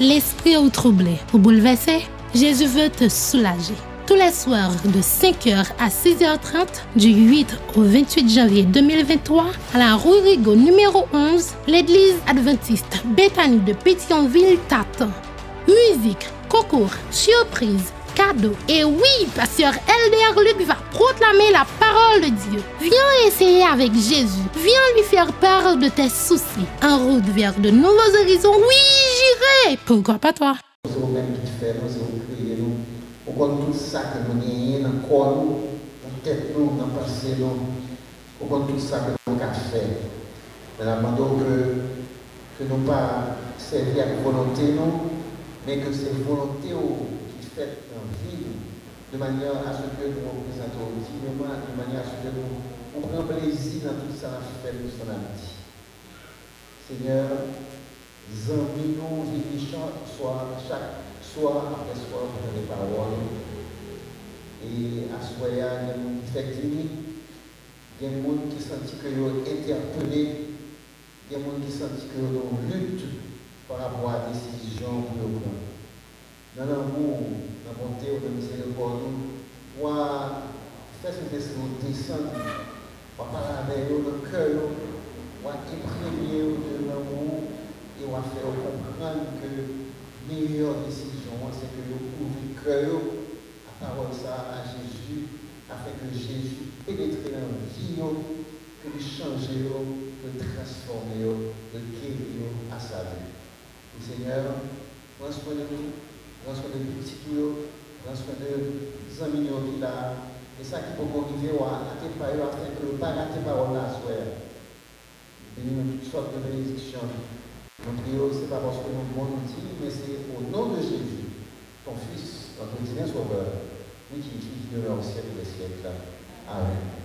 l'esprit ou troublé ou bouleversé, Jésus veut te soulager. Tous les soirs de 5h à 6h30 du 8 au 28 janvier 2023 à la rue Rigaud numéro 11, l'église adventiste Bethany de Pétionville t'attend. Musique, concours, surprise, cadeaux. Et oui, pasteur Elder Luc va proclamer la parole de Dieu. Viens essayer avec Jésus. Viens lui faire part de tes soucis. En route vers de nouveaux horizons. Oui, Pourquoi pas toi? Que nous pas servir avec volonté, mais que qui la vie, de manière à ce que nous de manière à ce que nous, plaisir dans tout ça. Seigneur, Zami nous vivons soit chaque soir après soir pour les paroles. Et à ce moment il y a des gens qui fait timide, il y a des gens qui sentent que sont interpellés, il y a des gens qui sentent que sont lutte par que nous prenons. Dans l'amour, dans la bonté, dans la miséricorde, pour faire ce que nous descendre, pour parler avec eux, le cœur, pour imprégner de l'amour et on va faire comprendre que meilleure décision, c'est que nous ouvrons cœur à parole à Jésus, afin que Jésus pénètre dans la vie, que nous change, que nous transformer, que nous guérir à sa vie. Seigneur, prends soin de nous, prends soin de nos petits prends soin de amis qui là, et ça qui peut arriver à tes paroles, que nous ne pas rater parole là, soir. Bénis-nous toutes sortes de bénédictions. Nous prions, ce n'est pas parce que nous nous dire, mais c'est au nom de Jésus, ton Fils, notre divin Sauveur, oui, qui vit de au siècle des siècles. Amen.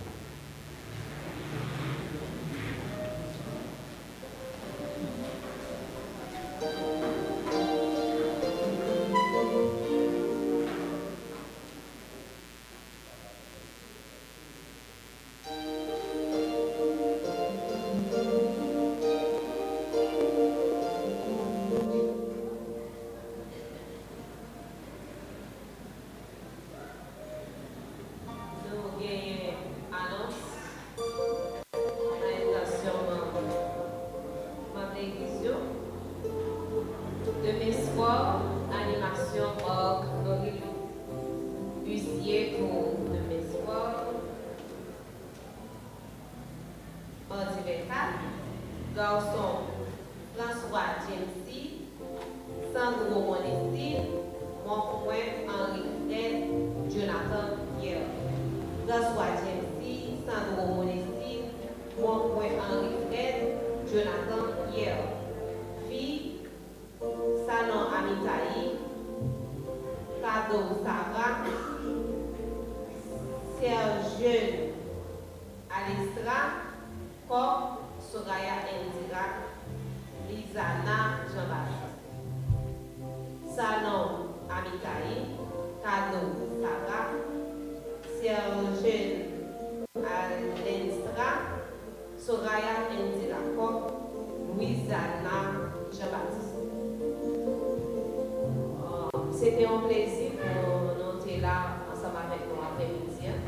C'était un plaisir, nous étions là ensemble avec nous après-midi.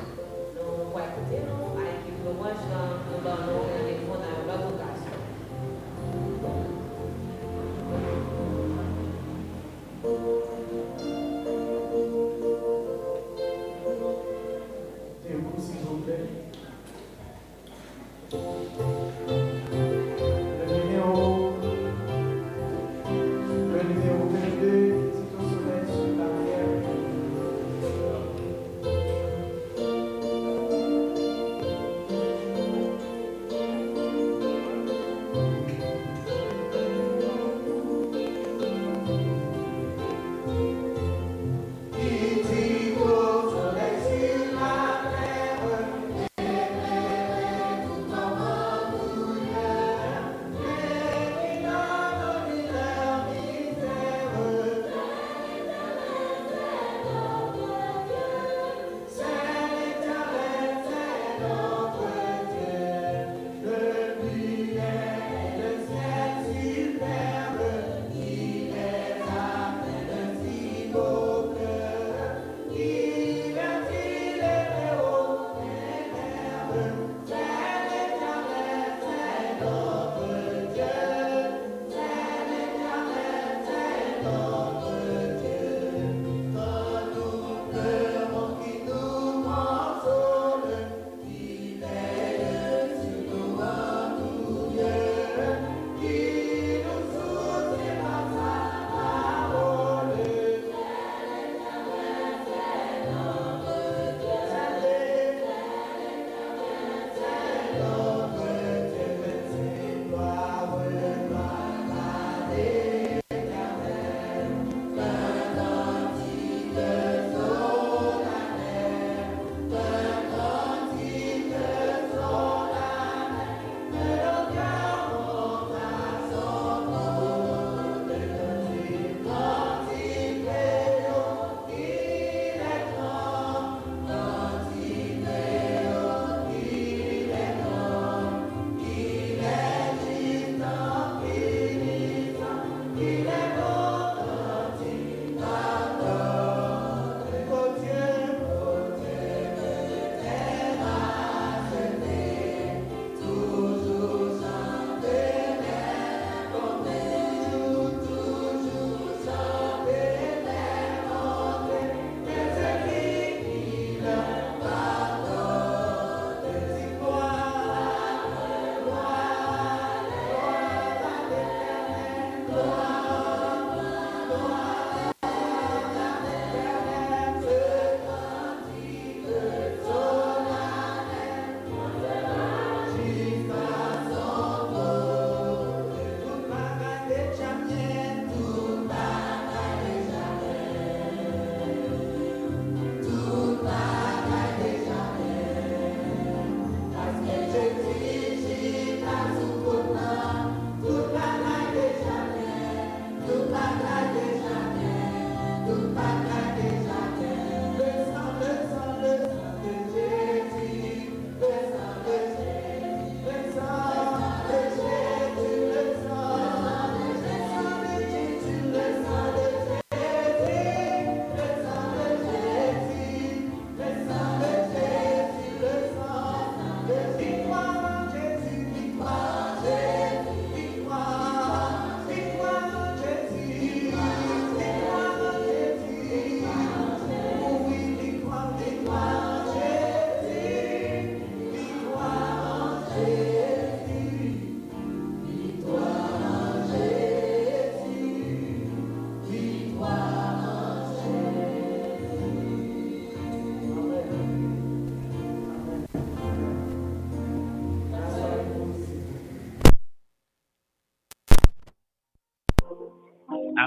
Nous avons écouté, nous, avec le rouge dans le ballon.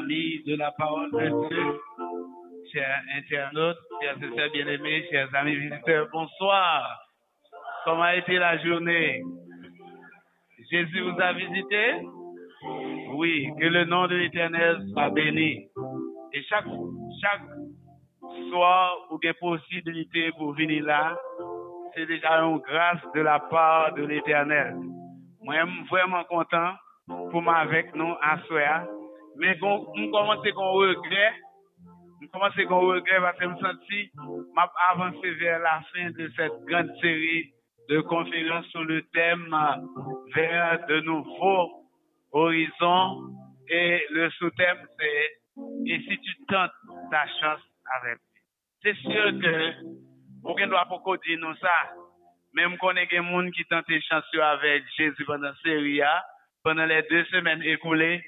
Amis de la parole de Dieu, chers internautes, chers sœurs bien-aimés, chers amis visiteurs, bonsoir. Comment a été la journée? Jésus vous a visité? Oui, que le nom de l'Éternel soit béni. Et chaque, chaque soir où il y a possibilité pour venir là, c'est déjà une grâce de la part de l'Éternel. Moi, je suis vraiment content pour m'avec nous à soir. Mais on commence qu'on regret. On commence qu'on regret parce que je me senti m'a avancé vers la fin de cette grande série de conférences sur le thème vers de nouveaux horizons. Et le sous-thème, c'est Et si tu tentes ta chance avec C'est sûr que on ne doit pas dire nous ça. Même qu'on ait des gens qui tentent chance avec Jésus pendant la série, pendant les deux semaines écoulées,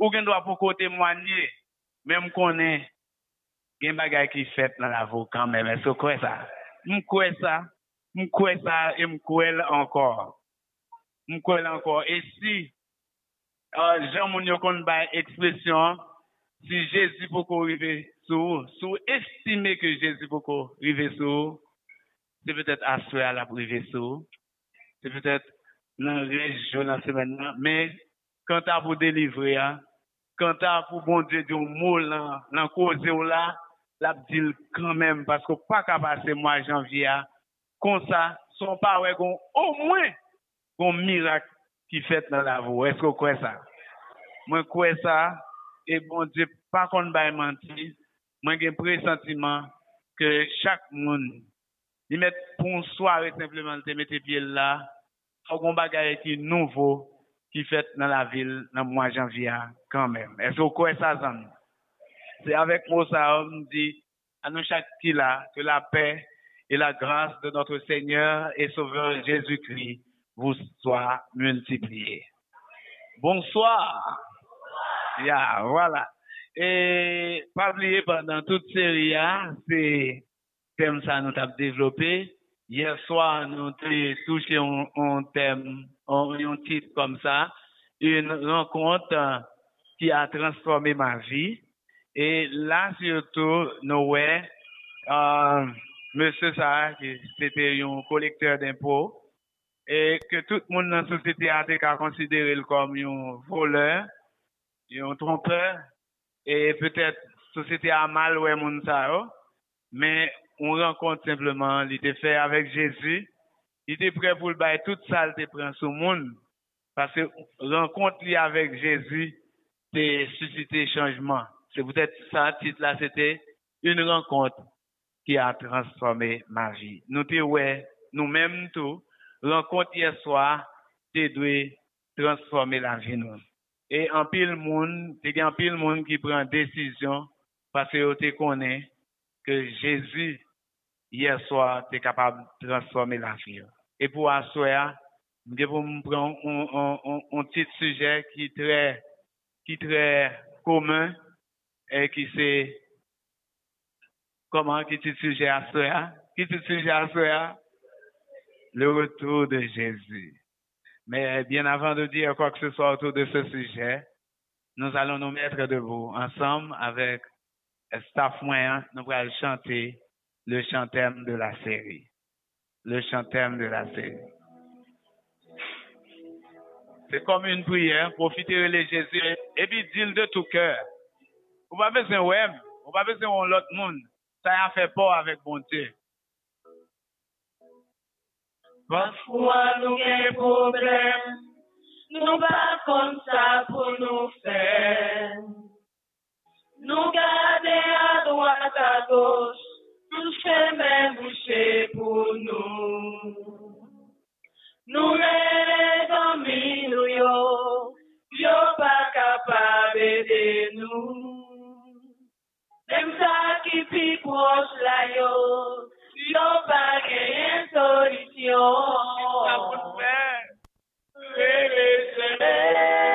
ou gen do apoko temwanye, men m konen gen bagay ki fet nan avokan men, men so kwe sa. M kwe sa, m kwe sa, e m kwe l ankor. M kwe l ankor. E si, uh, jan moun yo kon bay ekspresyon, si Jezi poko rive sou, sou estime ke Jezi poko rive sou, se petet aswe ala prive sou, se petet nan rej jounan semen nan, men, kanta pou delivre ya, kanta pou bon Dje diyo mou lan, lan koze ou la, la bdil kanmem, pasko pa ka pase mwa janvya, kon sa, son pa we kon, o mwen, kon mirak ki fet nan la vou, esko kwe sa? Mwen kwe sa, e bon Dje pa kon bay manti, mwen gen presentiman, ke chak moun, li met pon soare simplement te mette pie la, ou kon bagaye ki nouvo, ki fet nan la vil nan mwa janvya, quand même. Est-ce que vous croyez ça? C'est avec moi ça, on dit, à nous chaque qui là, que la paix et la grâce de notre Seigneur et Sauveur Jésus-Christ vous soient multipliées. Bonsoir. Yeah, voilà. Et pas oublier pendant toute série, c'est thème ça nous avons développé. Hier soir, nous avons touché un, thème, un, titre comme ça, une rencontre qui a transformé ma vie. Et là, surtout, Noé, euh, monsieur ça, c'était un collecteur d'impôts, et que tout le monde dans la société a été considéré comme un voleur, un trompeur, et peut-être la société a mal ouais mon ça, mais on rencontre simplement, il était fait avec Jésus, il était prêt pour le bailler toute ça, il prend sur le monde, parce que rencontre avec Jésus, c'est susciter changement. C'est peut-être ça, titre là, c'était une rencontre qui a transformé ma vie. Nous ouais, nous-mêmes tout, rencontre hier soir, tu dois transformer la vie nous. Et en pile monde, a en pile monde qui prend décision parce que tu connais que Jésus, hier soir, est capable de transformer la vie. Et pour asseoir, je vais vous prendre un, un, un, petit sujet qui est très, qui très commun et qui c'est, comment, qui est sujet à soi, qui est sujet à soi, le retour de Jésus. Mais bien avant de dire quoi que ce soit autour de ce sujet, nous allons nous mettre debout ensemble avec staff moyen, nous allons chanter le chantème de la série. Le chantème de la série. C'est comme une prière, profiter de Jésus et puis dire de tout cœur. On va besoin web, on va besoin l'autre monde. Ça a fait peur avec bon Dieu. Parfois nous avons problème, nous pas comme ça pour nous faire. Nous garder à droite, à gauche, tout chemin bouché pour nous. Nous nous yo, yo pas capable de nous. Même ça qui plus proche là yo, yo pas gagne solution. pas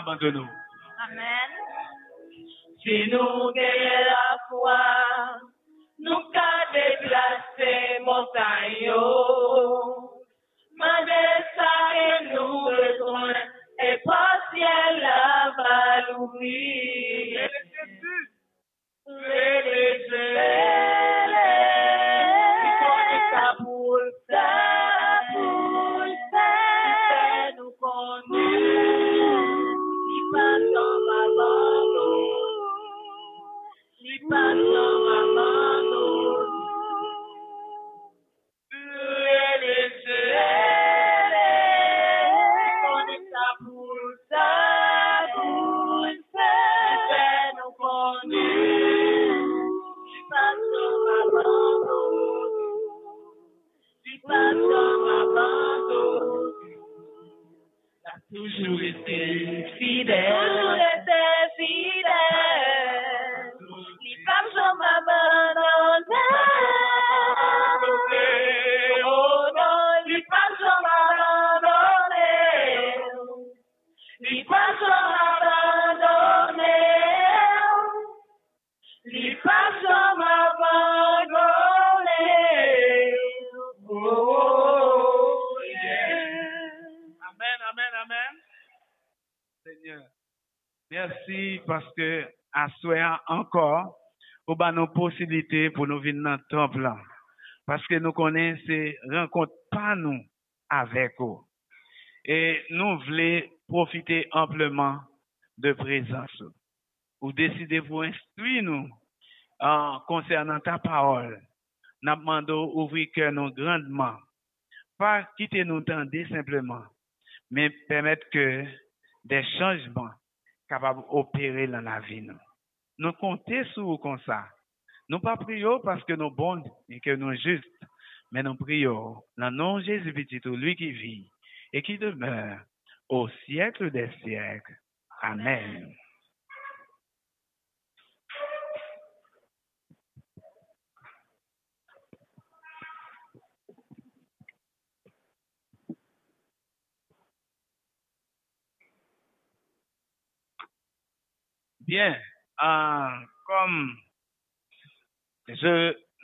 abandonou. posibilite pou nou vin nan top la. Paske nou konen se renkont pa nou avek ou. E nou vle profite ampleman de prezans ou. Ou deside pou instwi nou an konsernan ta parol. Napman do ouvri ke nou grandman. Pa kite nou tende simpleman. Men pemet ke de chanjman kapab opere lan la vi nou. Nou konte sou kon sa. Nous pas prions parce que nous bons et que nous justes, mais nous prions dans le nom de Jésus petit, lui qui vit et qui demeure au siècle des siècles. Amen. Bien, euh, comme Je,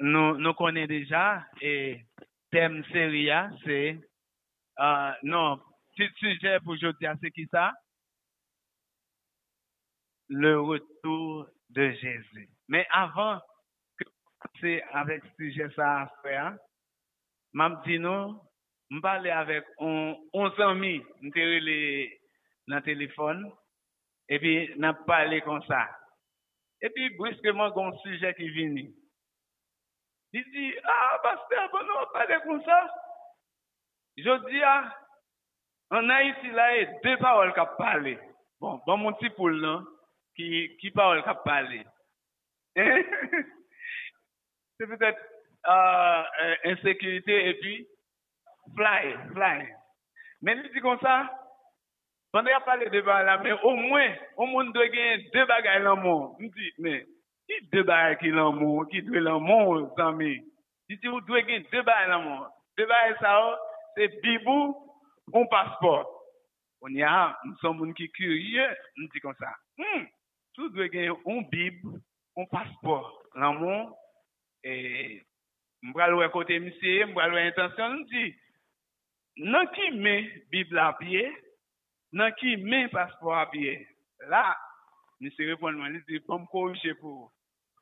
nou, nou konen deja, e tem seria, se, uh, non, tit suje pou jodi a se ki sa? Le retour de Jésus. Men avan, se avèk suje sa a fè, mam di nou, m pale avèk, on san mi, m tere le, nan telefon, epi nan pale kon sa. Epi briskeman kon suje ki vini. Di di, a, ah, pastor, bon nou apade kon sa. Jodi a, an a iti la e, de parol ka pale. Bon, bon moun ti pou lan, ki, ki parol ka pale. Se petet, ensekirite, e pi, fly, fly. Men li di kon sa, pande a pale de parol la, men o mwen, o moun do gen de bagay lan moun. Mdi, men, Ki debay ki lan moun, ki dwe lan moun zanmi. Disi ou dwe gen debay lan moun. Debay sa ou, se bibou, bon pasport. On ya, nou son moun ki kurye, nou di kon sa. Hmm, sou dwe gen yon bib, yon pasport. Lan moun, e, mbralwe kote misye, mbralwe intansyon, nou di, nan ki men bib la piye, nan ki men pasport la piye. La, misye repon man, li di, pou m korije pou ou.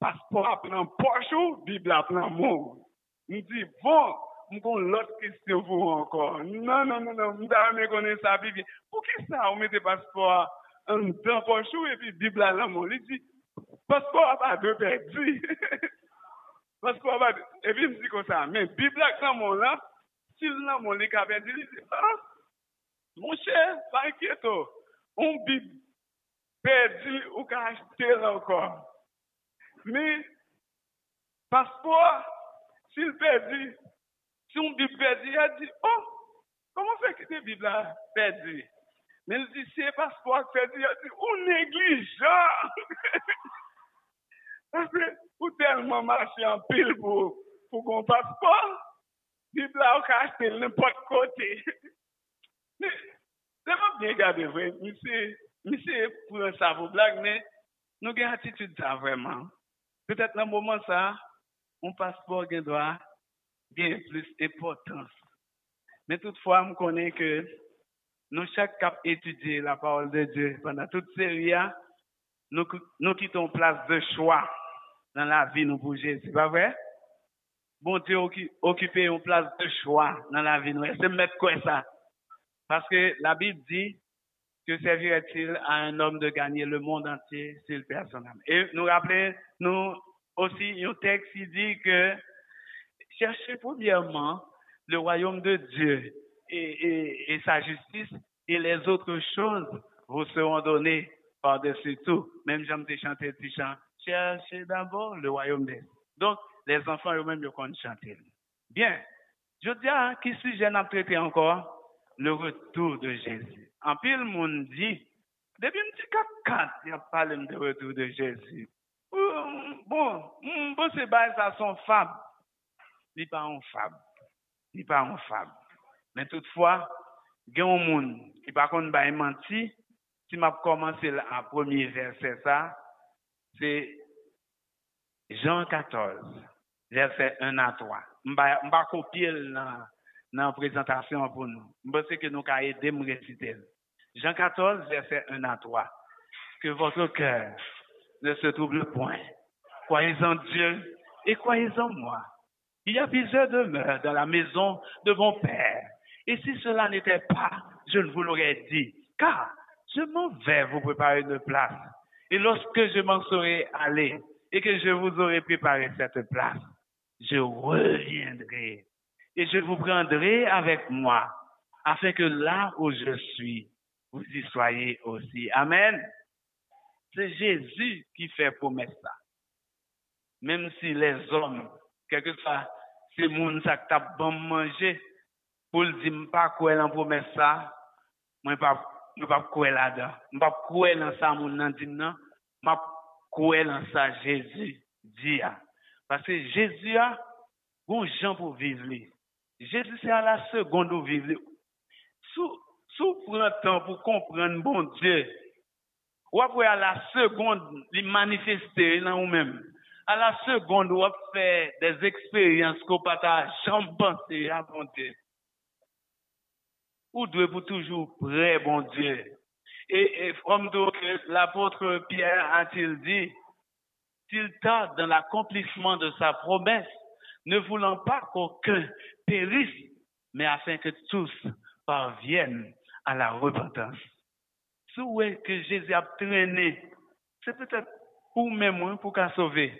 paspor ap nan pochou, bibla ap nan moun. M di, bon, m kon lot kistyon pou ankon. Nan, nan, nan, nan, m da mè konen sa bibli. Pou ki sa ou mette paspor an dan pochou epi bibla lan moun? Li di, paspor ap a de perdi. paspor ap a de, epi m di kon sa, men bibla nan moun la, sil nan moun li ka perdi, li di, ha, ah, moun chè, pa ekieto, on bib perdi ou ka achete lankon. Ni paspor, si l perdi, si yon bib perdi, ya di, oh, koman fe ki te bib la perdi? Men l di, se paspor perdi, ya di, ou neglijan! Aspe, ou telman mache an pil pou, pou kon paspor, bib la ou kache tel nipot kote. Ni, seman bien gade vwe, mi se, mi se pou an savou blag, men, nou gen atitude sa vreman. Peut-être dans le moment ça, un passeport qui doit bien plus d'importance. Mais toutefois, je connais que nous, chaque cap étudier la parole de Dieu pendant toute série, nous, nous quittons place de choix dans la vie nous pour. C'est pas vrai? Bon Dieu occuper une place de choix dans la vie nous. C'est mettre quoi ça? Parce que la Bible dit que servirait-il à un homme de gagner le monde entier s'il perd son âme? Et nous rappelons, nous aussi, un texte qui dit que cherchez premièrement le royaume de Dieu et, sa justice et les autres choses vous seront données par-dessus tout. Même j'aime te chanter petit chant. Cherchez d'abord le royaume de Dieu. Donc, les enfants eux-mêmes, ils connaissent chanter. Bien. Je dis, à qui sujet n'a traité encore? Le retour de Jésus. En pile, monde dit, depuis un petit 4 il a parlé de retour de Jésus. Bon, bon, c'est bas à son femme. Il pas un femme. Il pas un femme. Mais toutefois, il y a un monde qui par contre va menti. Si m'a commencé le premier verset ça, c'est Jean 14, verset 1 à 3. Je vais copier dans la présentation pour nous. Je pense que nous allons aider à réciter. Jean 14, verset 1 à 3. Que votre cœur ne se trouble point. Croyez en Dieu et croyez en moi. Il y a plusieurs demeures dans la maison de mon Père. Et si cela n'était pas, je ne vous l'aurais dit, car je m'en vais vous préparer une place. Et lorsque je m'en serai allé et que je vous aurai préparé cette place, je reviendrai et je vous prendrai avec moi, afin que là où je suis, vous y soyez aussi. Amen. C'est Jésus qui fait promesse ça. Même si les hommes, quelque soit, c'est moun ça qui bon manger, pour dire, pas quoi en promesse ça, moi pas, pas quoi là-dedans. Pas quoi dans ça moun nan dit non, moi quoi dans ça Jésus dit. Parce que Jésus a, bon gens pour vivre Jésus c'est à la seconde où vivre. Sous, sous prend temps pour comprendre bon Dieu, ou après à la seconde, il manifester dans vous-même. À la seconde, ou faire des expériences qu'on pas jamais penser à bon Dieu. Ou devez pour toujours prêt, bon Dieu. Et, et comme l'apôtre Pierre a-t-il dit, s'il tarde dans l'accomplissement de sa promesse, ne voulant pas qu'aucun périsse, mais afin que tous parviennent à la repentance souhait que Jésus a traîné, c'est peut-être pour même pour qu'à sauver.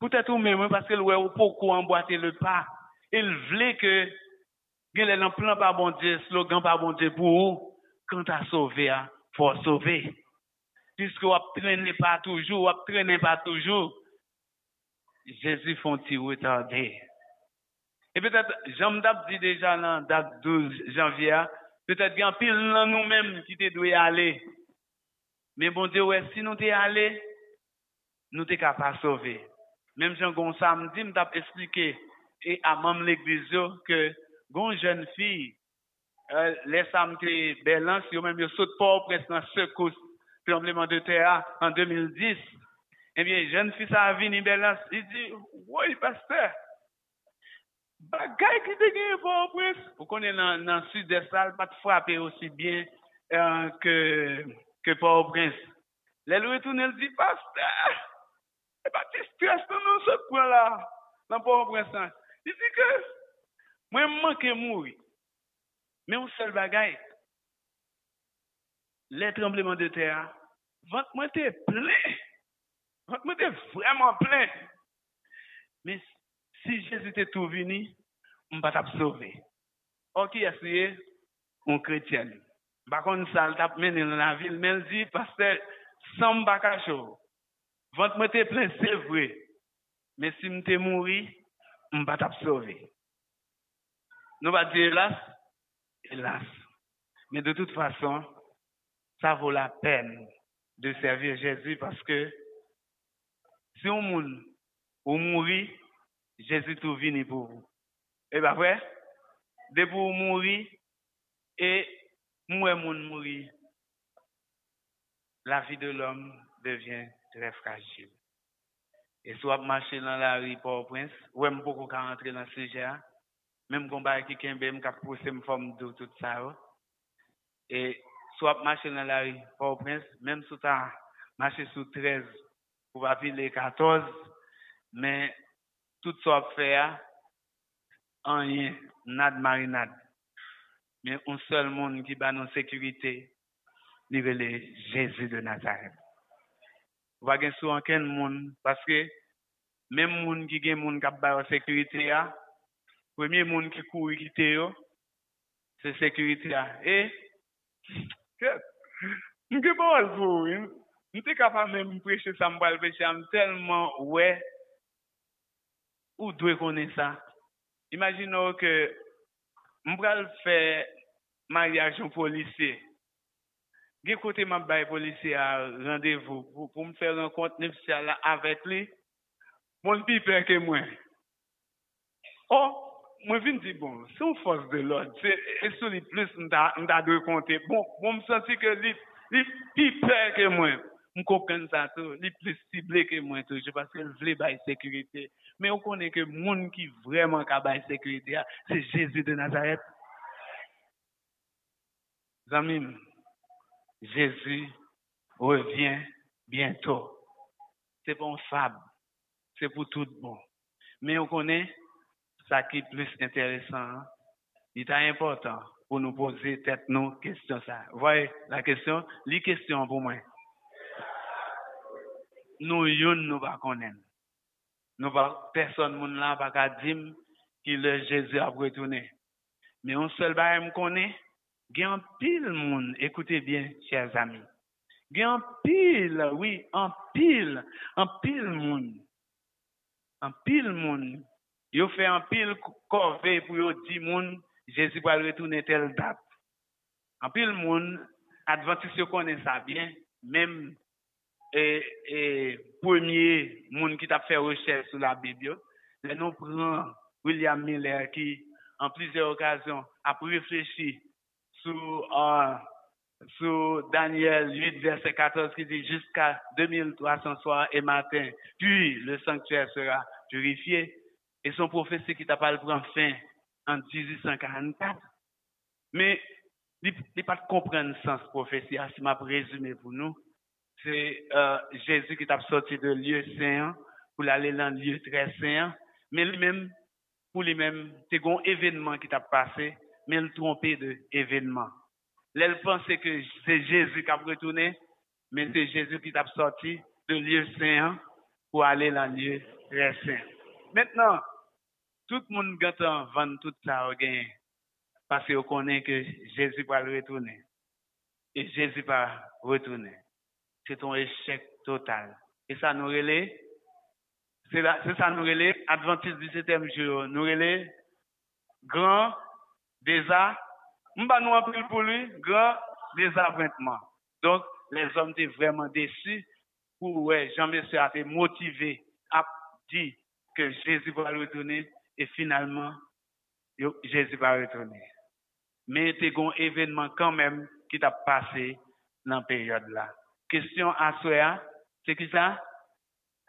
Peut-être ou même parce que le pourquoi emboîter le pas. Il voulait que il un plan par bon Dieu, slogan par bon Dieu pour quand à sauver, hein, faut sauver. Puisque vous traînez pas toujours, vous traînez pas toujours. Jésus font-il retarder. Et peut-être, Jean dit déjà dans date 12 janvier, Peut-être qu'il y a pile nous-mêmes qui te doit aller. Mais bon Dieu, si nous t'es allé, nous t'es capable de sauver. Même Jean Gonçalves me dit, m'a expliqué, et à même l'église, que, une jeune fille, euh, les samedi Belance, même yo saute pas presque dans secousse tremblement de terre en 2010. Ebyen, jen fisa avini belas, i di, woy, pastor, bagay ki te genye bon pou ou pres. Ou konen nan, nan sud de sal, pat frape osi bien euh, ke, ke pou ou pres. Le lou etounen di, pastor, e pati stres nan nou se kwen la, nan pou ou presan. Di di ke, mwen manke moui, men ou sel bagay, le trembleman de ter, vant mwen te pley, Moi était vraiment plein. Mais si Jésus était tout venu, on va pas sauver. Ok, essayé, un chrétien? Par contre, ça, tape mené dans la ville, mais il dit, pasteur, sans bakacho, votre moi était plein, c'est vrai. Mais si je suis mort, on va sauver. Nous va dire hélas, hélas. Mais de toute façon, ça vaut la peine de servir Jésus parce que si on mourut, ou mourit, Jésus tout venu pour vous. Et bien vrai, de pour mourir, et moun mourir, la vie de l'homme devient très fragile. Et soit marcher dans la rue Port-au-Prince, ou même beaucoup quand rentrer dans ce sujet, même combat qui kembe me cap pousser me forme de tout ça. oh. Et soit marcher dans la rue Port-au-Prince, même tu as marché sous 13 pour pas les 14, mais tout ça fait, en rien, nad marinade. Mais un seul monde qui bat nos sécurité, il est Jésus de Nazareth. Ou pas gen sou anken moun, parce que même moun qui gen moun kap ba sécurité a, premier moun qui court quitter yo, c'est sécurité a. Et, que, m'ke Mwen te kapab men mwen preche sa mwen balbe chanm telman wè ou dwe konen sa. Imagino ke mwen pral fè maryajon polise. Ge kote mwen bay polise a randevou pou, pou mwen fè renkont nefisya la avèk li, mwen pi pleke mwen. Oh, mwen vin di bon, sou fos de lòd, e sou li plus mwen ta dwe konte. Bon, mwen mwen santi ke li, li pi pleke mwen. Moi. Je comprends ça tout, lui plus ciblé que moi toujours parce qu'il voulait bail sécurité. Mais on connaît que monde qui vraiment ka bail sécurité, ah, c'est Jésus de Nazareth. Zamim, Jésus revient bientôt. C'est pas une fable, c'est pour tout bon. Mais on connaît ça qui est plus intéressant, hein. il est important pour nous poser tête nos questions ça. Voyez la question, les questions pour moi. Nous yon nous pas connaître. Nous pas personne moun là pas ka que le Jésus a retourné. Mais un seul bagage me connaît, gen pile moun, écoutez bien chers amis. Gen pile, oui, un pile, un pile moun. Un pile moun. Yo fait un pile corvée pour yo di moun Jésus va retourner telle date. En pile moun, adventiste connaît ça bien, même et, premier monde qui t'a fait recherche sur la Bible, yo, le nous prend William Miller qui, en plusieurs occasions, a réfléchi sur, euh, sur Daniel 8, verset 14, qui dit jusqu'à 2300 soirs et matin, puis le sanctuaire sera purifié. Et son prophétie qui t'a pas prendre fin en 1844. Mais, il n'est pas de comprendre le sens prophétie, si m'a résumé pour nous c'est euh, Jésus qui t'a sorti de lieu saint pour aller dans le lieu très saint. Mais lui-même, pour lui-même, c'est un événement qui t'a passé, mais il trompé de événement. Il pensait que c'est Jésus qui a retourné, mais c'est Jésus qui t'a sorti de lieu saint pour aller dans le lieu très saint. Maintenant, tout le monde gâte vendre tout ça au gain, parce qu'on connaît que Jésus va retourner. Et Jésus va retourner c'est un échec total. Et ça nous relève, c'est ça nous relève, Adventiste du septième jour, nous relève, grand désastre, nous en pile pour lui, grand désappointement. Donc, les hommes étaient vraiment déçus pour, ouais, Jean-Monsieur a été motivé à dire que Jésus va retourner et finalement, Jésus va retourner. mais c'est un événement quand même qui t'a passé dans la période là. Question à soi, c'est qui ça?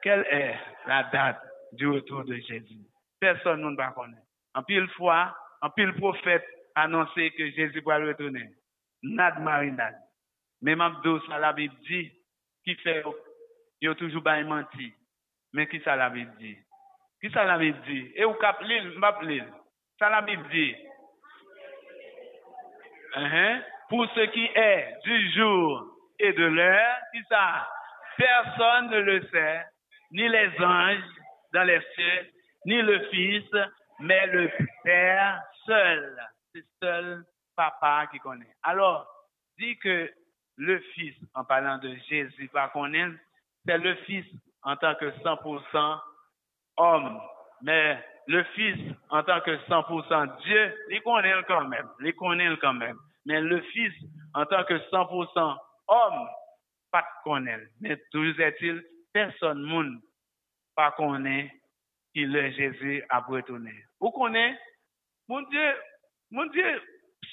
Quelle est la date du retour de Jésus? Personne ne va connaître. En pile fois, en pile prophète annoncé que Jésus va retourner. Nad marinade. Même Abdou, ça la Bible dit, qui fait, il a toujours menti. Mais qui ça la dit? Qui ça la dit? Et ou cap l'île, l'île. Ça la dit. Hein? Pour ce qui est du jour et de l'heure, qui ça? Personne ne le sait, ni les anges dans les cieux, ni le Fils, mais le Père seul. C'est seul papa qui connaît. Alors, dit que le Fils, en parlant de Jésus, pas connaît, c'est le Fils en tant que 100% homme. Mais le Fils, en tant que 100% Dieu, il connaît quand même. Il connaît quand même. Mais le Fils, en tant que 100% om pat konen, men toujou zetil, person moun pa konen ki le Jezu ap retounen. Ou konen, moun die, moun die,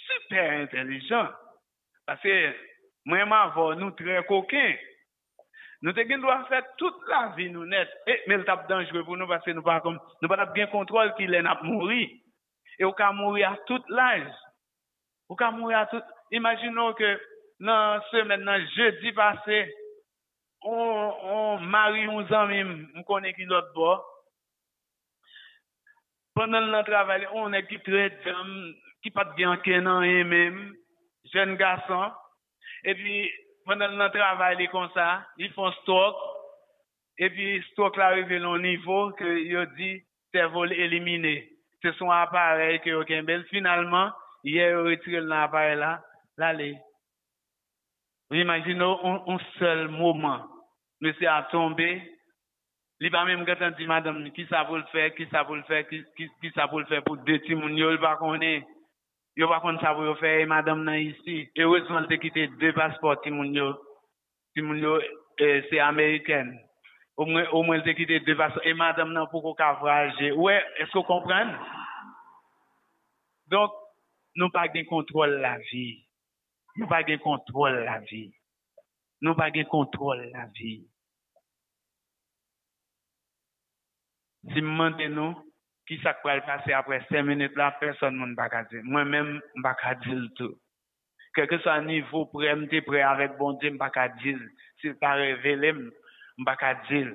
super intelijan, pase mwenman vò nou tre koken, nou te gen dwa fè tout la vi nou net, eh, e, men tap danjwe pou nou, pase nou pa kom, nou pa tap gen kontrol ki lè nap mouri, e ou ka mouri a tout laj, ou ka mouri a tout, imagino ke dans ce maintenant, jeudi passé, on, on marie nos amis, on connaît qui l'autre bord. Pendant le travail, on est qui très, qui pas bien qu'un et même, jeune garçon. Et puis, pendant le travail, comme ça, ils font stock. Et puis, stock là arrive à un niveau que ils dit, c'est vol éliminé. Ce sont appareils que aucun bel. Finalement, hier, ils retiré l'appareil là, l'aller. Vous imaginez un, seul moment, monsieur a tombé, il pas même quand dit madame qui ça pour le faire, qui ça pour le faire, qui, qui, qui ça pour le faire pour deux petits moun, il pas connaît. Yo pas contre ça pour faire madame nan ici. Et heureusement de quitter deux passeports ti moun yo. C'est américaine. Au moins au moins de quitter deux passeports et madame nan pour qu'on voyager. Ouais, est-ce que vous comprenez? Donc nous pas de contrôle la vie. Nous pas de contrôle la vie. Nous pas de contrôle la vie. Si nous qui ça va passer après 5 minutes là, personne ne va dire. Moi-même, je ne vais pas dire tout. Quel que soit le niveau, prêt, je ne vais pas dire. S'il pas révélé, je ne vais pas dire.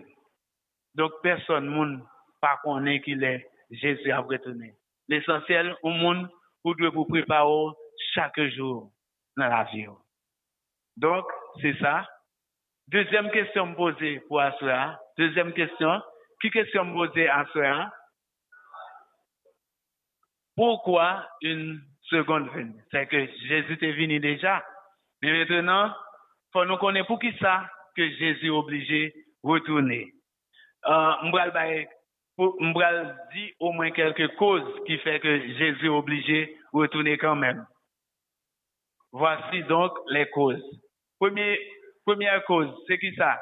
Donc, personne ne pas connaît qu'il est Jésus a retourné. L'essentiel, au monde, vous devez vous préparer chaque jour dans la vie. Donc, c'est ça. Deuxième question posée pour Assoya. Deuxième question. Qui question posée à Assoya? Pourquoi une seconde venue? C'est que Jésus est venu déjà. Mais maintenant, faut nous connaître pour qui ça que Jésus est obligé de retourner. Euh, M'bral dit au moins quelques causes qui fait que Jésus est obligé de retourner quand même. Voici donc les causes. Première, cause, c'est qui ça?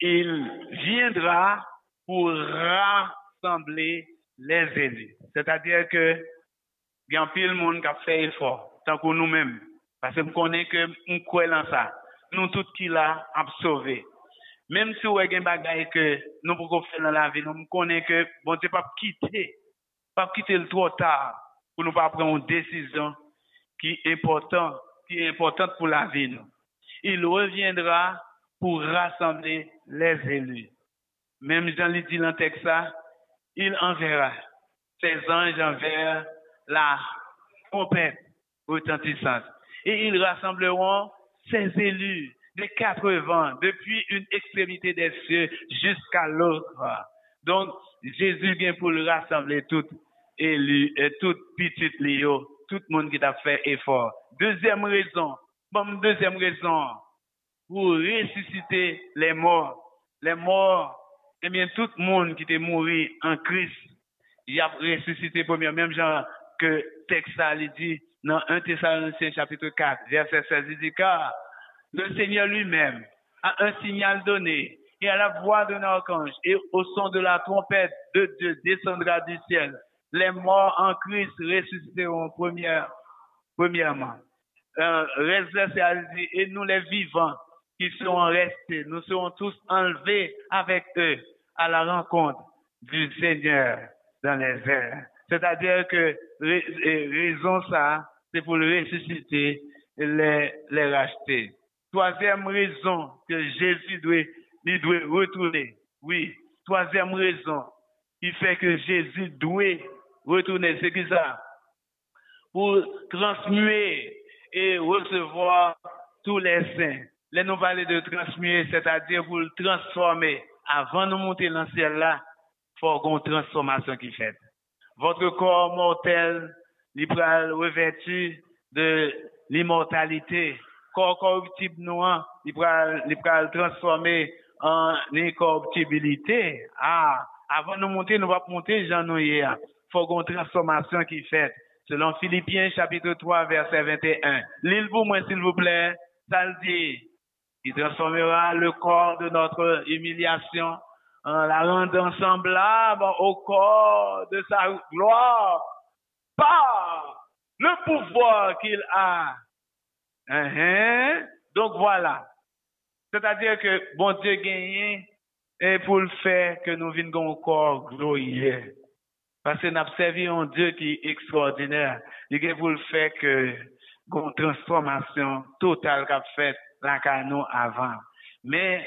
Il viendra pour rassembler les élus. C'est-à-dire que, il y a un pile monde qui a fait effort, tant que nous-mêmes. Parce que nous connaissons que nous croyons ça. Nous tous qui l'a sauvé. Même si vous avez des bagages que nous pouvons faire dans la vie, nous connaissons que bon Dieu pas quitter, pas quitter trop tard pour nous pas prendre une décision qui est importante, qui est importante pour la vie. Il reviendra pour rassembler les élus. Même Jean dit dans le texte il enverra ses anges envers la trompette retentissante. Et ils rassembleront ses élus des quatre vents, depuis une extrémité des cieux jusqu'à l'autre. Donc, Jésus vient pour le rassembler tout élus et toute petite Léo, tout le monde qui a fait effort. Deuxième raison, bon, deuxième raison, pour ressusciter les morts. Les morts eh bien, tout le monde qui était mort en Christ, il a ressuscité premier, même genre que texte ça dit dans 1 Thessaloniciens chapitre 4, verset 16, il dit, car le Seigneur lui-même a un signal donné, et à la voix d'un archange, et au son de la trompette de Dieu descendra du ciel, les morts en Christ ressusciteront première, premièrement. Euh, et nous les vivants qui seront restés, nous serons tous enlevés avec eux à la rencontre du Seigneur dans les airs. C'est-à-dire que raison ça, c'est pour ressusciter et les, les racheter. Troisième raison que Jésus doit, doit retourner. Oui, troisième raison qui fait que Jésus doit retourner, c'est que ça? Pour transmuer et recevoir tous les saints. Les nous de transmuer, c'est-à-dire pour le transformer. Avant de monter dans le ciel là, faut qu'on transformation qui fait. Votre corps mortel, il pral revêtu de l'immortalité. Corps corruptible noir, il pral, il pral transformer en incorruptibilité. Ah, avant de monter, nous va monter, j'en ai hier. Faut qu'on transformation qui fait. Selon Philippiens chapitre 3 verset 21. L'île pour moi, s'il vous plaît, ça le dit. Il transformera le corps de notre humiliation en la rendant semblable au corps de sa gloire par le pouvoir qu'il a. Hein? Donc voilà. C'est-à-dire que bon Dieu gagne et pour le faire que nous venions au corps glorieux. Parce que nous avons un Dieu qui est extraordinaire. Il pour le faire que une transformation totale qu'a fait la canon avant. Mais,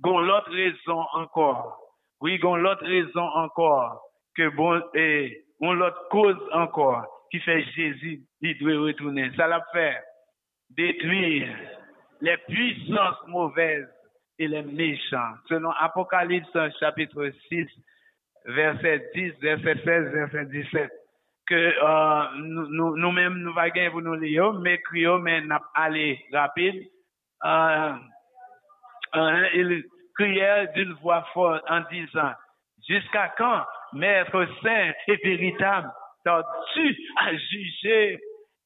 gon l'autre raison encore. Oui, gon l'autre raison encore que bon et on l'autre cause encore qui fait Jésus, il doit retourner. Ça l'a fait détruire les puissances mauvaises et les méchants. Selon Apocalypse chapitre 6, verset 10, verset 16, verset 17, que euh, nous- nous- nous-mêmes, nous, va gagner nous lire, mais crions, mais n'a aller rapide. Euh, euh, il criait d'une voix forte en disant, jusqu'à quand, Maître saint et véritable, t'as-tu à juger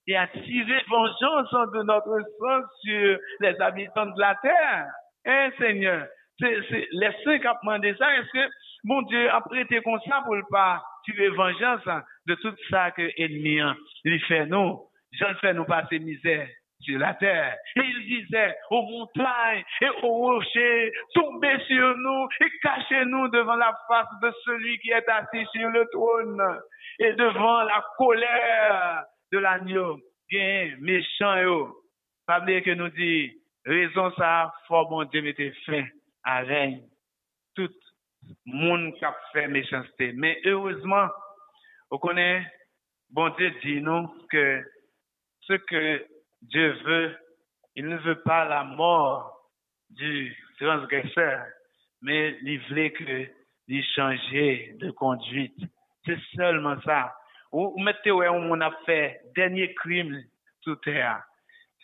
et à tirer vengeance de notre sang sur les habitants de la terre? Hein, Seigneur? C'est, c'est, les qui ont demandé ça, est-ce que mon Dieu a prêté comme ça pour tirer vengeance hein, de tout ça que l'ennemi hein, il fait nous? Je le fais nous passer misère sur la terre. Et il disait aux montagnes et aux rochers, tombez sur nous et cachez-nous devant la face de celui qui est assis sur le trône et devant la colère de l'agneau. Bien, méchant, yo. Pas que nous dit, raison ça, faut bon Dieu mette fin à règne. Qui a fait méchanceté. Mais heureusement, on connaît, bon Dieu dit nous que ce que Dieu veut, il ne veut pas la mort du transgresseur, mais il voulait que il changer de conduite. C'est seulement ça. Ou, mettez ouais, on a fait dernier crime sur terre.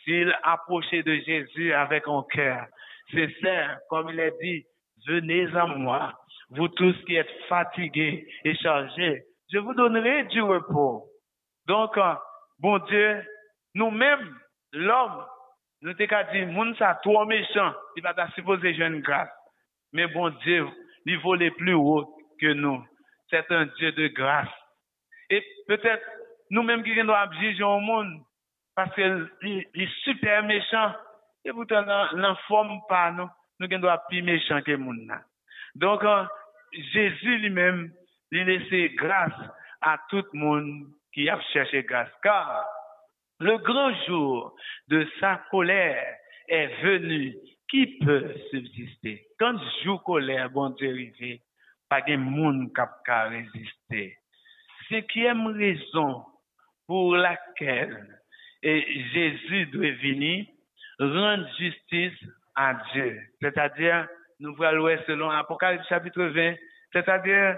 S'il approchait de Jésus avec un cœur sincère, comme il a dit, venez à moi, vous tous qui êtes fatigués et chargés, je vous donnerai du repos. Donc, euh, bon Dieu, nous-mêmes, l'homme, nous t'ai qu'à dire, moun ça trop méchant, il va t'a supposé jouer une grâce. Mais bon Dieu, il les plus haut que nous. C'est un Dieu de grâce. Et peut-être, nous-mêmes qui doit juger au monde, parce qu'il il est super méchant, et pourtant, n'en forme pas, nous, nous doit plus méchant que là. Donc, euh, Jésus lui-même, il laisse grâce à tout le monde qui a cherché grâce. Car le grand jour de sa colère est venu. Qui peut subsister? Quand jour colère, bon Dieu, arrivé, pas de monde qui peut résister. Cinquième raison pour laquelle Jésus doit venir rendre justice à Dieu. C'est-à-dire, nous voyons ouais, selon Apocalypse chapitre 20, c'est-à-dire,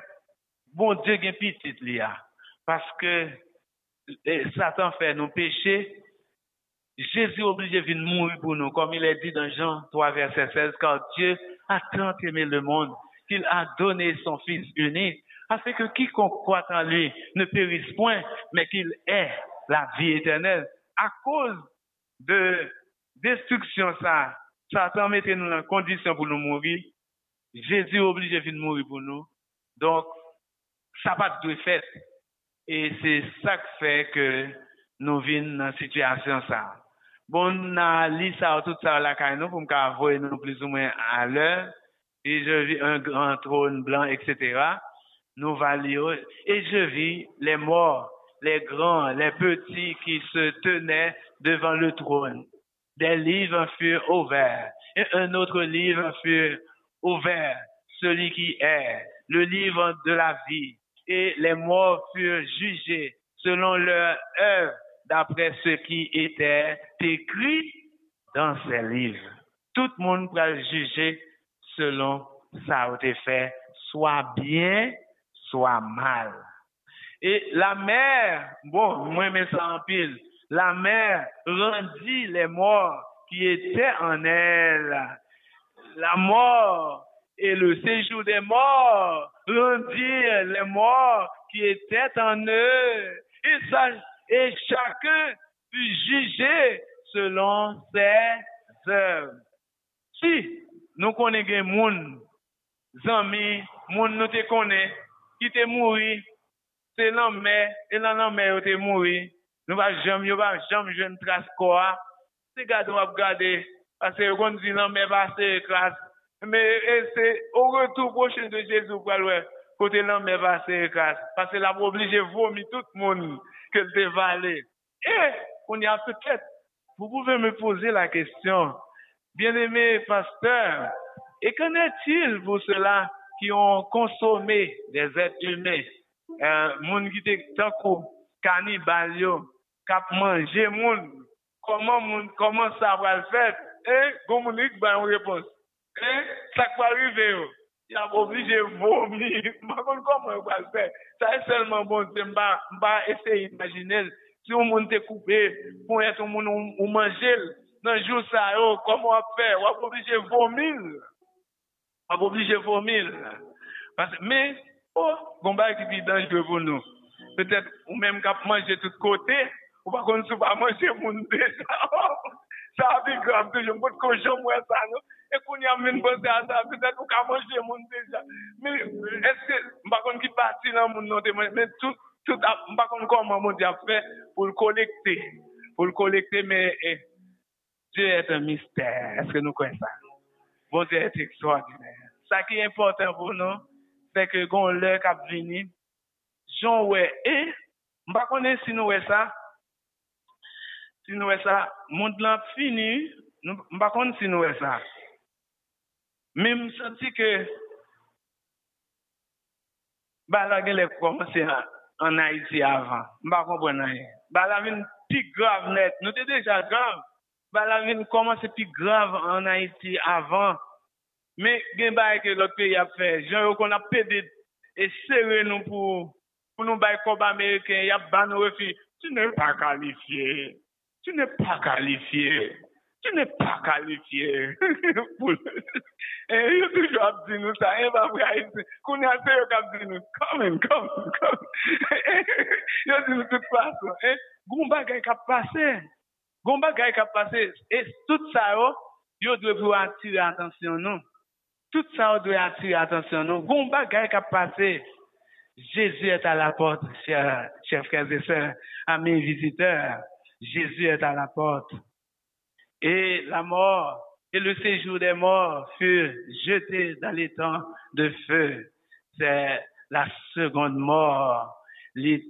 bon Dieu est petit là. Parce que eh, Satan fait nos péchés, Jésus obligé de venir mourir pour nous, comme il est dit dans Jean 3, verset 16, car Dieu a tant aimé le monde qu'il a donné son Fils unique, afin que quiconque croit en lui ne périsse point, mais qu'il ait la vie éternelle. À cause de destruction, ça, Satan mettait nous en condition pour nous mourir. Jésus est obligé de mourir pour nous. Donc, ça va de fait. Et c'est ça qui fait que nous vînes dans cette situation ça. Bon, on a lu ça, tout ça nous, pour me nous plus ou moins à l'heure. Et je vis un grand trône blanc, etc. Nous valions. Et je vis les morts, les grands, les petits qui se tenaient devant le trône. Des livres furent ouverts. Et un autre livre fut ouvert, celui qui est le livre de la vie. Et les morts furent jugés selon leur œuvre d'après ce qui était écrit dans ces livres. Tout le monde va juger selon ça a été fait, soit bien, soit mal. Et la mère, bon, moi, mais ça en pile, la mère rendit les morts qui étaient en elle. La mort et le séjour des morts rendirent les morts qui étaient en eux. Et, chacun fut jugé selon ses œuvres. Si nous connaissons moun, zami, moun nous te qui te mouri, c'est l'homme, et l'homme te mouri, nous va jamais, nous va jamais jeune trace quoi. C'est gars doit regarder, parce que on dit l'homme va se classe. Mais c'est au retour prochain de Jésus pour aller côté l'homme va se classe. Parce que l'a obligé vomir tout le monde que te valé. Et on y a peut-être, vous pouvez me poser la question, bien-aimé pasteur, et qu'en est-il pour ceux-là qui ont consommé des êtres humains, euh, moun qui étaient cannibales, kap manje moun, comment moun, comment ça va le faire? Eh, Gomunik ba une réponse. Eh, ça va arriver, yo. Il a obligé de vomir. Comment comment va le faire? Ça est seulement bon, c'est m'a, m'a essayer d'imaginer. Si on monde te coupé, pour être un ou manger, dans le jour ça, yo, comment on fait? On va obligé de vomir. On va obligé de vomir. Mais, oh, gomba qui est dangereux pour nous. Peut-être, ou même qu'à manger de tous côtés, Ou pa kon sou pa manche moun de sa. Oh. Sa api grav toujou. Mpot koujou mwen sa nou. E koun yam min bon se a sa api. Ou ka manche moun de sa. Men eske mpa kon ki pati nan moun nou de manche. Men tout, tout ap mpa kon konman moun di ap fe pou l kolekte. Pou l kolekte men e. Dieu est un mystère. Est-ce que nous connaissons ça? Bon Dieu est extraordinaire. Ça qui est important pour nous, c'est que quand l'heure cap vini, j'en ouais, et, je ne sais pas si nous ouais ça, si nou e sa, moun lan fini, mba kon si nou e sa. Men msanti ke, ba la gen le komanse an Haiti avan, mba kon bon nan e. Ba la vin pi grav net, nou te deja grav, ba la vin komanse pi grav an Haiti avan. Men gen ba e ke lot peyi ap fe, jan yo kon ap pede e sere nou pou, pou nou bay kob Ameriken, yap ban nou refi, tu ne pa kalifiye. tu n'es pas qualifié. Tu n'es pas qualifié. Et yo toujou ap di nou sa, e ba vre a iti, kouni a se yo kap di nou, komen, komen, komen. Yo di nou tout fason, e, goun bagay kap pase, goun bagay kap pase, e, tout sa yo, yo dwe pou atire atensyon nou. Tout sa yo dwe atire atensyon nou. Goun bagay kap pase, Jésus et a la porte, chers frères et sœurs, amis visiteurs. Jésus est à la porte. Et la mort et le séjour des morts furent jetés dans les temps de feu. C'est la seconde mort, les,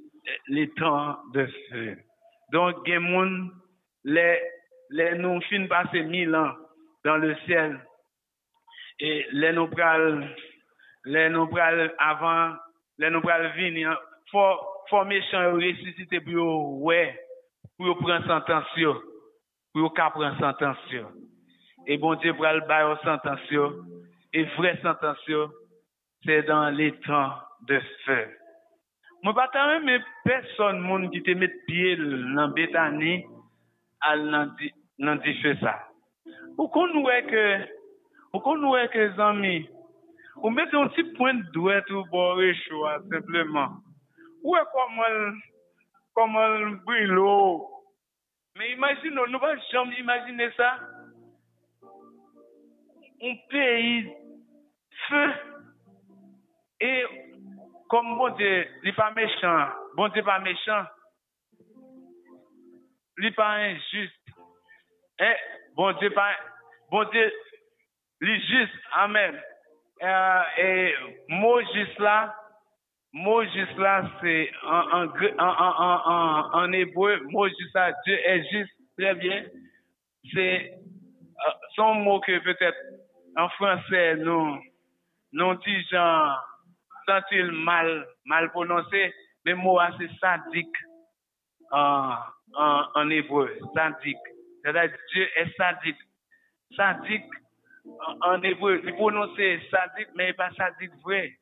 les temps de feu. Donc, Gemoun, les, les nous fin passer mille ans dans le ciel. Et les nous pral, les nous avant, les nous pral venir, fort, fort méchant pou yo pren santansyon, pou yo ka pren santansyon. E bon Diyo pral bayo santansyon, e vre santansyon, se dan le tan de fe. Mwen patan mwen mwen person moun ki te met piye nan betani al nan di fe sa. Ou kon nou e ke, ou kon nou e ke zami, ou met yon ti point dwe tou bo rechwa, sepleman. Ou e kon mwen comment, comment brûle mais imaginez, nous ne pouvons jamais imaginer ça. Un pays feu et comme bon Dieu, il n'est pas méchant, bon Dieu pas méchant, il n'est pas injuste. Eh, bon Dieu, pas, bon Dieu, il juste, amen. Euh, et mot juste là, mot juste là, c'est en, en, en, en, hébreu, mot juste là, Dieu est juste, très bien. C'est euh, son mot que peut-être en français, nous, nous disons, sentir mal, mal prononcé, mais mot c'est sadique en hébreu, sadique. C'est-à-dire Dieu est sadique. Sadique, en, en hébreu, il prononce sadique, mais pas sadique vrai.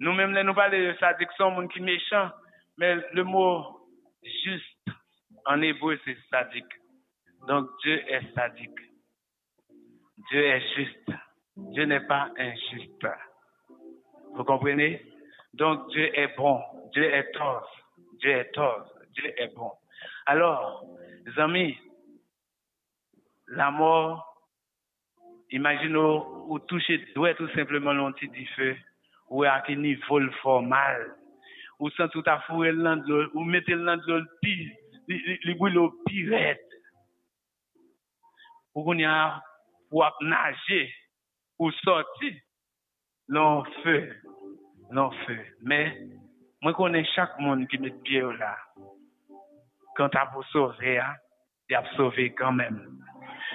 Nous-mêmes, nous parlons de sadique, sont monde qui méchant, mais le mot juste en hébreu, c'est sadique. Donc Dieu est sadique. Dieu est juste. Dieu n'est pas injuste. Vous comprenez? Donc Dieu est bon. Dieu est tort. Dieu est tort. Dieu est bon. Alors, les amis, la mort, imaginez ou toucher doit tout simplement l'anti du feu, ou à niveau formal, ou sans tout à fouer le land, ou mettez le land le pire, les boules au pire pour qu'on y a, pour nager, pour sortir, l'on feu, l'on feu. Mais, moi, connais chaque monde qui met pied là. Quand t'as pour sauver, hein, il a sauvé quand même.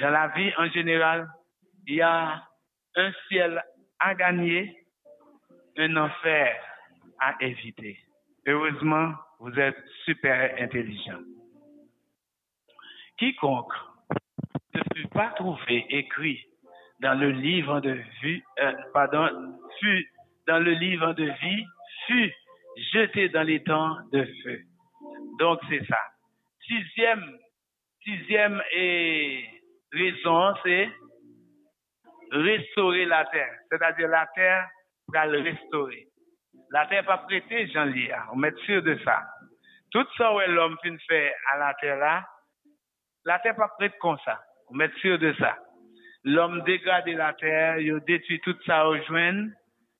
Dans la vie en général, il y a un ciel à gagner, un enfer à éviter. Heureusement, vous êtes super intelligent. Quiconque ne fut pas trouvé écrit dans le livre de vie, euh, pardon, fut dans le livre de vie, fut jeté dans les temps de feu. Donc c'est ça. Sixième, sixième et raison, c'est restaurer la terre. C'est-à-dire la terre va le restaurer. La terre pas prêtée, j'en lis, on met sûr de ça. Tout ça où l'homme fin fait à la terre là, la terre pas prête comme ça. On met sûr de ça. L'homme dégradé la terre, il détruit tout ça au joint,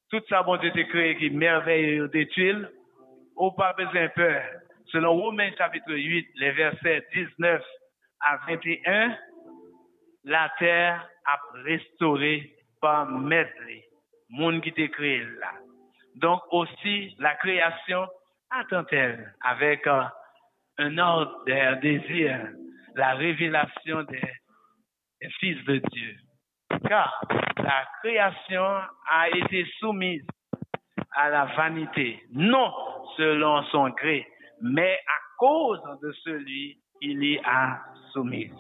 tout ça bon Dieu t'a créé qui merveille il détruit. Ou pas besoin de peur. Selon Romains chapitre 8, les versets 19 à 21, la terre a restauré par maître, monde qui. Donc aussi, la création attend-elle avec euh, un ordre, un désir, la révélation des, des fils de Dieu? Car la création a été soumise à la vanité, non selon son gré, mais à cause de celui qui l'y a soumise.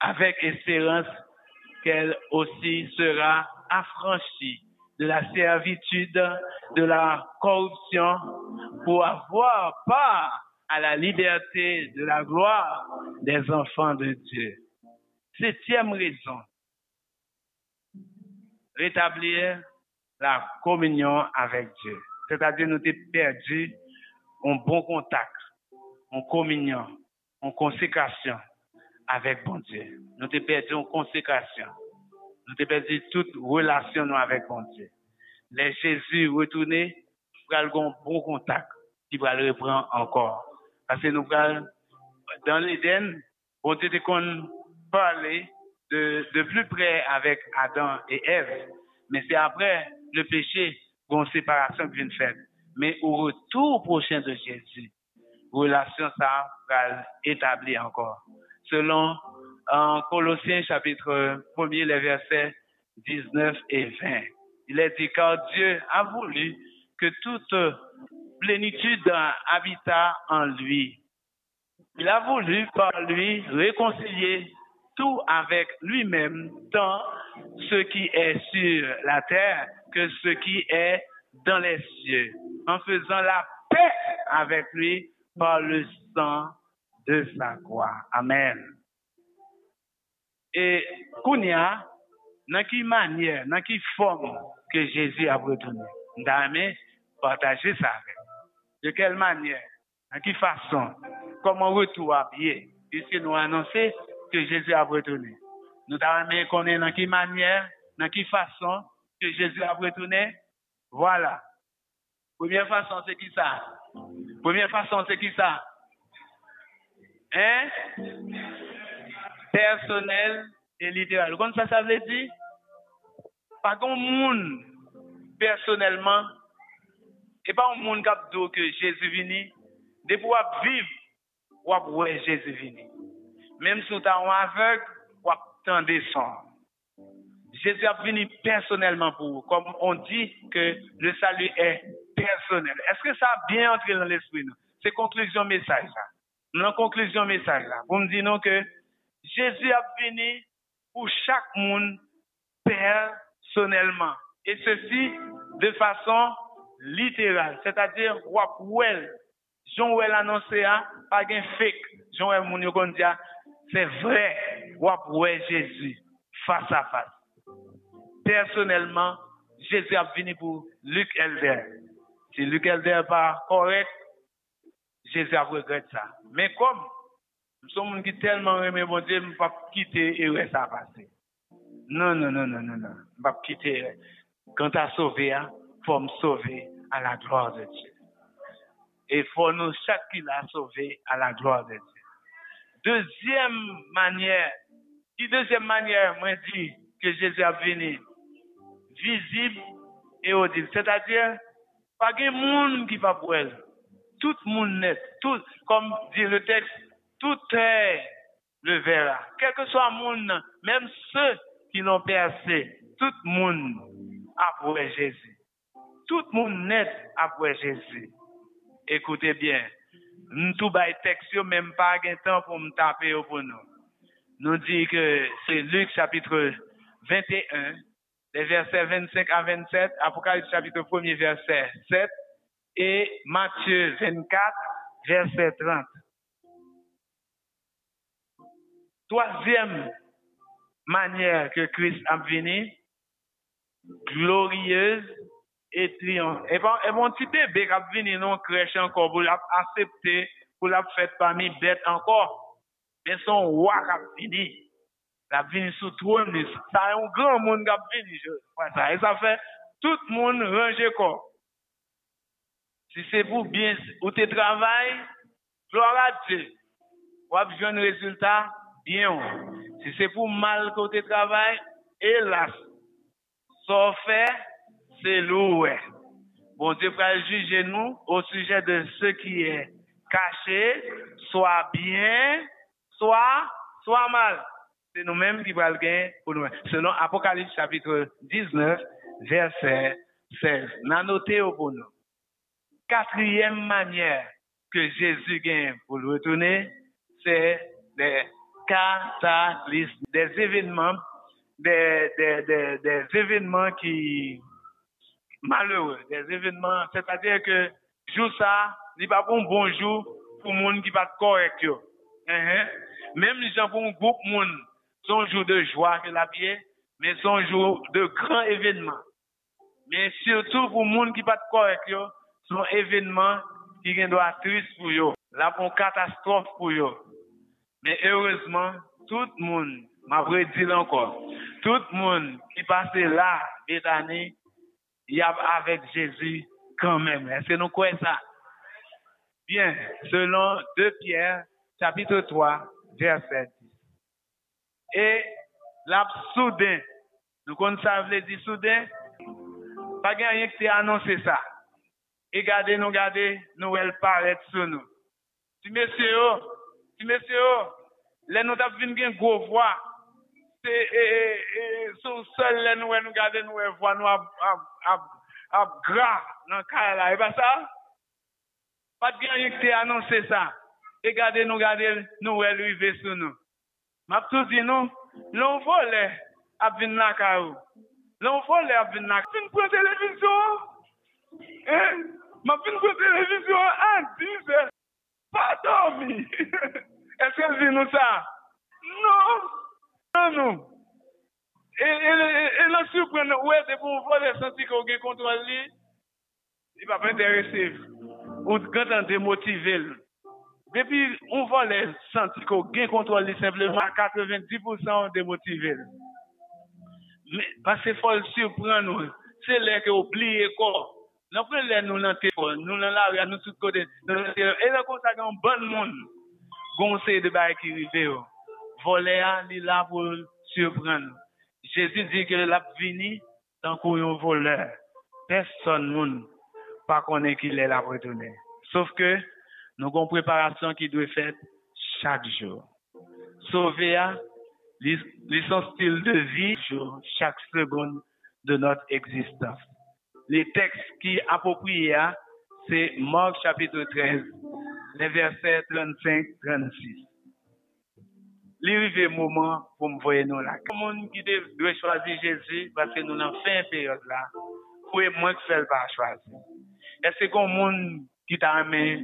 Avec espérance qu'elle aussi sera affranchie de la servitude, de la corruption, pour avoir part à la liberté de la gloire des enfants de Dieu. Septième raison, rétablir la communion avec Dieu. C'est-à-dire nous avons perdu un bon contact, en communion, en consécration avec bon Dieu. Nous perdu en consécration. Nous avons perdu toute relation avec bon Dieu. Les Jésus retournés, nous avons un bon contact qui va le reprendre encore. Parce que nous avons, dans l'Éden, bon Dieu qu'on parlait de, plus près avec Adam et Ève. Mais c'est après le péché qu'on séparation qui vient faire. Mais au retour prochain de Jésus, relation ça va établir encore. Selon en Colossiens chapitre 1 les versets 19 et 20. Il est dit car Dieu a voulu que toute plénitude habita en lui. Il a voulu par lui réconcilier tout avec lui-même, tant ce qui est sur la terre que ce qui est dans les cieux, en faisant la paix avec lui par le sang de sa croix. Amen. Et Kounia, dans quelle manière, dans quelle forme que Jésus a retourné, nous partager ça avec. De quelle manière, dans quelle façon, comment retour puisque nous annoncer que Jésus a retourné. Nous avons est dans quelle manière, dans quelle façon que Jésus a retourné? Voilà. Première façon, c'est qui ça? Première façon, c'est qui ça? Hein? Personnel et littéral. Comme ça, ça veut dire? Pas qu'on monde personnellement, et pas un monde qui a que Jésus vini, de pouvoir vivre, ou ouais Jésus vini. Même si tu as aveugle, ou t'en descendre. Jésus a venu personnellement pour vous. Comme on dit que le salut est personnel. Est-ce que ça a bien entré dans l'esprit? C'est conclusion message. Dans conclusion message là. Vous me dites non que Jésus a venu pour chaque monde personnellement. Et ceci de façon littérale. C'est-à-dire, wap wel, Jean wel annoncé, hein, pas gen fake. Jean wel moun yo kon di, ah, c'est vrai, wap wel Jésus, face à face. Personnellement, Jésus a venu pour Luc Elder. Si Luc Elder pas correct, Jésus a regretté ça. Mais comme nous sommes qui tellement aimé mon Dieu, ne pas quitter et à passer. Non, non, non, non, non, non. Je pas quitter. Quand tu as sauvé, il faut me sauver à la gloire de Dieu. Et il faut nous, qui l'a sauvé à la gloire de Dieu. Deuxième manière, qui deuxième manière, moi, dit que Jésus a venu visible et audible. C'est-à-dire, pas de monde qui va pour elle. Tout le monde net. Tout, comme dit le texte, tout est le verra. Quel que soit le monde, même ceux qui l'ont percé, tout le monde a pour Jésus. Tout le monde net a pour Jésus. Écoutez bien. Nous tout bas texte, même pas de temps pour me taper pour nous. Nous dit que c'est Luc chapitre 21, les versets 25 à 27, Apocalypse chapitre 1er verset 7 et Matthieu 24 verset 30. Troisième manière que Christ a venu, glorieuse et triomphe. Et bon, et mon petit bébé a venu non crèche encore pour l'accepter, pour la faire parmi bêtes encore. Mais son roi a venu, la venu sous trône, ça un grand monde qui a venu, ça. Et ça fait tout le monde ranger. Si c'est pour bien, ou tu travailles, gloire à Dieu. Ou un résultat, bien. Si c'est pour mal que tu travailles, hélas, ça fait, c'est lourd. Bon Dieu va juger nous au sujet de ce qui est caché, soit bien, soit, soit mal. C'est nous-mêmes qui va le gagner pour nous. Selon Apocalypse chapitre 19, verset 16. N'a noté au nous. Quatrième manière que Jésus gagne pour le retourner, c'est des cataclysmes, des événements, des, des, des, des événements qui, malheureux, des événements, c'est-à-dire que jour ça, il pas un bon jour pour monde qui pas correct yo. Uh-huh. Même les gens pour un groupe monde, son jour de joie que la pied, mais son jour de grand événement. Mais surtout pour monde qui pas correct son événement qui doit triste pour là pour une catastrophe pour yo. Mais heureusement, tout le monde, m'a dit encore, tout le monde qui passait là, Bethany, il y a avec Jésus quand même. Est-ce que nous croyons ça? Bien, selon 2 Pierre, chapitre 3, verset 10. Et là, soudain, nous connaissons ça veut dire soudain, pas rien qui a annoncé ça. E gade nou gade, nou el paret sou nou. Ti mesye yo, ti mesye yo, le nou tap vin gen gwo vwa. Se, e, e, e, sou sol le nou el nou gade nou el vwa nou ap, ap, ap, ap gra nan kare la. E pa sa? Pat gen yon te anonsen sa. E gade nou gade nou el uive sou nou. Map tou di nou, nou vole ap vin nan kare ou. Nou vole ap vin nan kare ou. Vin pou televizyon ou. Eh? Ma fin pou televizyon an, dize, pa dormi. Eske zi nou sa? Non, nan nou. E lan soupren ouè de pou ou vode santi kon gen kontrol li, li pa pa interese. Ou gantan demotive l. Depi ou vode santi kon gen kontrol li, simplement a 90% demotive l. Pase fol soupren nou, se lè ke ou plie kon, Nous prenons les nous dans téléphone, nous dans la rue, nous côté. nous dans téléphone. Et là, comme ça, un bon monde. Goncer de bail qui rive. Voler, il est là pour surprendre. Jésus dit que l'a vini tant qu'on un voleur. Personne monde pas connaît qu'il est là pour retourner. Sauf que nous avons une préparation qui doit être faite chaque jour. Sauver, li son style de vie chaque seconde de notre existence. Les textes qui appropriés, hein, c'est Marc chapitre 13, les versets 35-36. Li rive moment pour me voir nous là. Comme on qui doit choisir Jésus, parce que nous n'avons fin période là, pour moi qui fait le pas choisir. Est-ce qu'on monde qui t'a aimé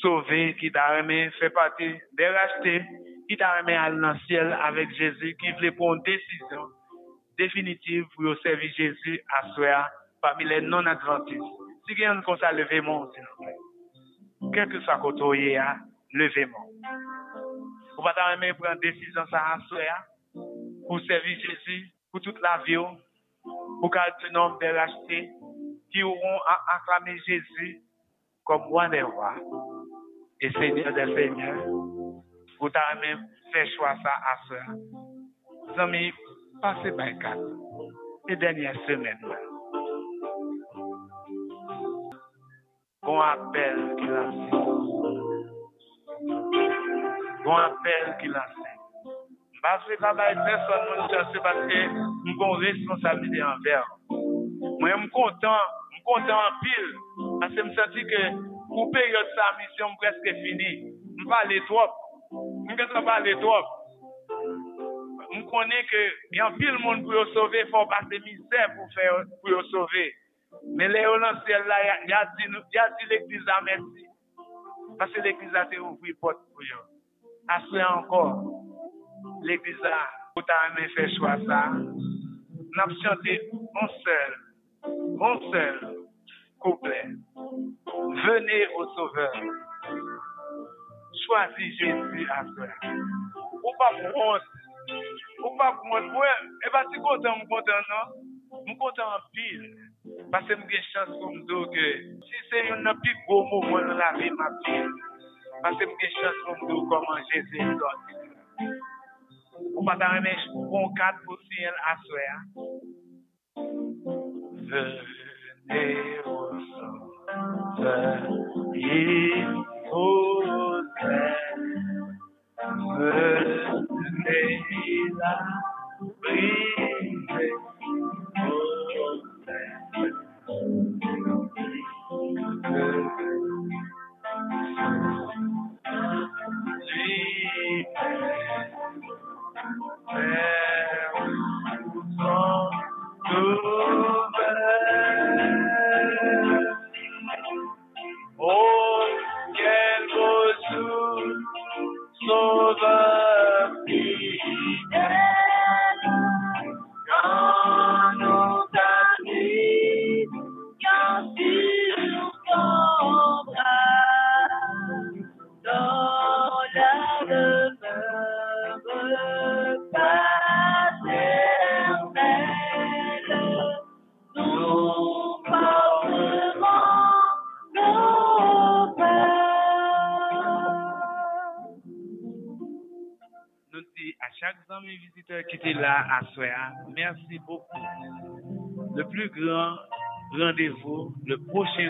sauver, qui t'a aimé faire partie des rachetés, qui t'a aimé aller dans le ciel avec Jésus, qui voulait prendre une décision définitive pour servir Jésus à soi parmi les non-adventistes. Si quelqu'un comme ça, levez-moi, s'il vous plaît. Quel que soit côté, levez-moi. Vous pas t'a aimé prendre décision ça soi pour servir Jésus, pour toute la vie, pour qu'un nombre de rachetés qui auront à acclamer Jésus comme roi des rois et Seigneur des seigneurs. Vous t'avez même fait choix ça à ça. Amis, passez par quatre. Les dernières semaines. Kon apel ki la se. Kon apel ki la se. Mba se tabay person moun chase batke mwen kon responsabilite anver. Mwen m kontan, m kontan anpil. Ase m senti ke pou peryode sa misyon preske fini. M pa le trop. M kese pa le trop. M konen ke yon pil moun pou yo sove fò pa se misè pou yo sove. Men le yo nan sel la, ya di, di l'Eglise a mersi. Pase l'Eglise a te ouvri pot pou yo. Aswe ankon, l'Eglise a, ou ta amen fè chwa sa, nap chante on sel, on sel, kouple. Vene o sauveur. Chwazi Jésus aswe. Ou pa pou on, ou pa pou on, ou e, e ba ti kontan mou kontan nan, mou kontan an pil. Pile. Parce que j'ai chance pour me dire que si c'est un plus beau moment dans la vie, ma vie, parce que j'ai chance pour me dire comment Jésus est sorti. Ou pas t'en remettre bon cadre pour ciel à soi. Venez au Sauveur, il faut Venez la prier au Oh,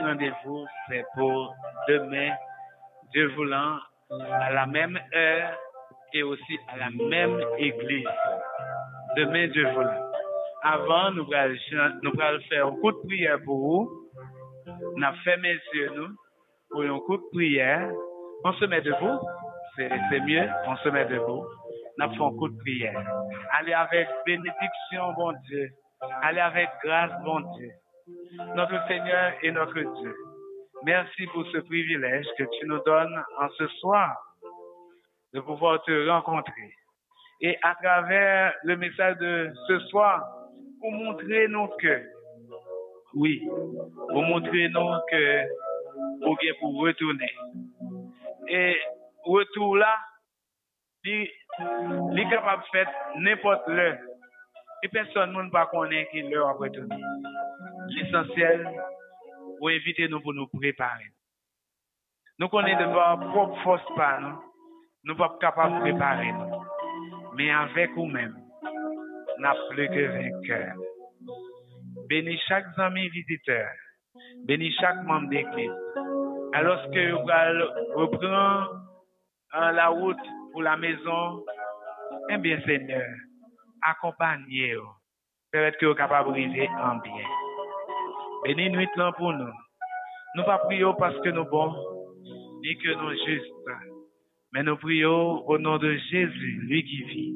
rendez-vous, c'est pour demain, Dieu voulant, à la même heure et aussi à la même église. Demain, Dieu voulant. Avant, nous allons nous faire un coup de prière pour vous. On a fermé les yeux, nous, pour un coup de prière. On se met debout. C'est mieux. On se met debout. On a fait un coup de prière. Allez avec bénédiction, bon Dieu. Allez avec grâce, bon Dieu. Notre Seigneur et notre Dieu. Merci pour ce privilège que tu nous donnes en ce soir de pouvoir te rencontrer. Et à travers le message de ce soir, pour montrer nous que, oui, pour montrer nous que, ou bien pour retourner. Et retour là, il est capable de faire n'importe l'heure. Et personne ne pas connaître qui l'heure après tout. L'essentiel, vous inviter nous pour nous préparer. Nous connaissons de notre propre force pas, nous. Nous pas capables de préparer. Mais avec vous-même, n'avons plus que vainqueur. Bénis chaque ami visiteur. Bénis chaque membre d'église. Alors que vous reprend la route pour la maison, eh bien, Seigneur, accompagnez-vous. Peut-être que vous êtes capable de briser en bien. Bénis nuit là pour nous. Nous pas prions parce que nous bons, ni que nous justes, mais nous prions au nom de Jésus, lui qui vit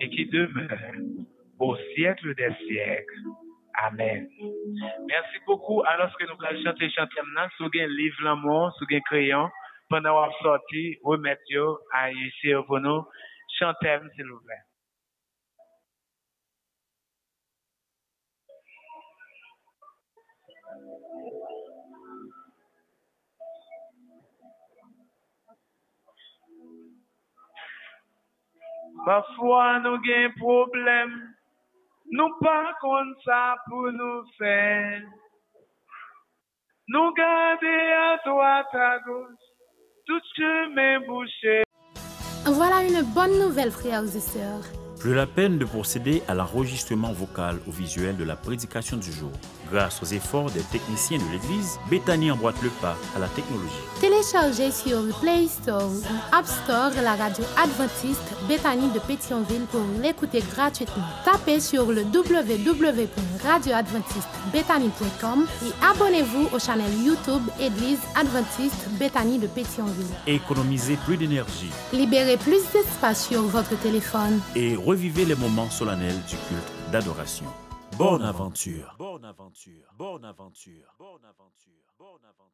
et qui demeure au siècle des siècles. Amen. Merci beaucoup. Alors que nous allons chanter, chanter maintenant, si un livre l'amour, si un crayon, pendant avoir sorti, remettre à ici pour nous. Chantez, s'il vous plaît. Parfois, nous un problème. Nous pas comme ça pour nous faire. Nous garder à droite, à gauche, tout chemin bouché. Voilà une bonne nouvelle, frères et sœurs. Plus la peine de procéder à l'enregistrement vocal ou visuel de la prédication du jour. Grâce aux efforts des techniciens de l'Église, Bethany emboîte le pas à la technologie. Téléchargez sur Play Store ou App Store la radio adventiste Bethany de Pétionville pour l'écouter gratuitement. Tapez sur le www.radioadventistebethany.com et abonnez-vous au channel YouTube Église adventiste Bethany de Pétionville. Économisez plus d'énergie. Libérez plus d'espace sur votre téléphone. Et revivez les moments solennels du culte d'adoration. Bonne aventure. Bonne aventure. Bonne aventure. Bonne aventure. Bonne aventure.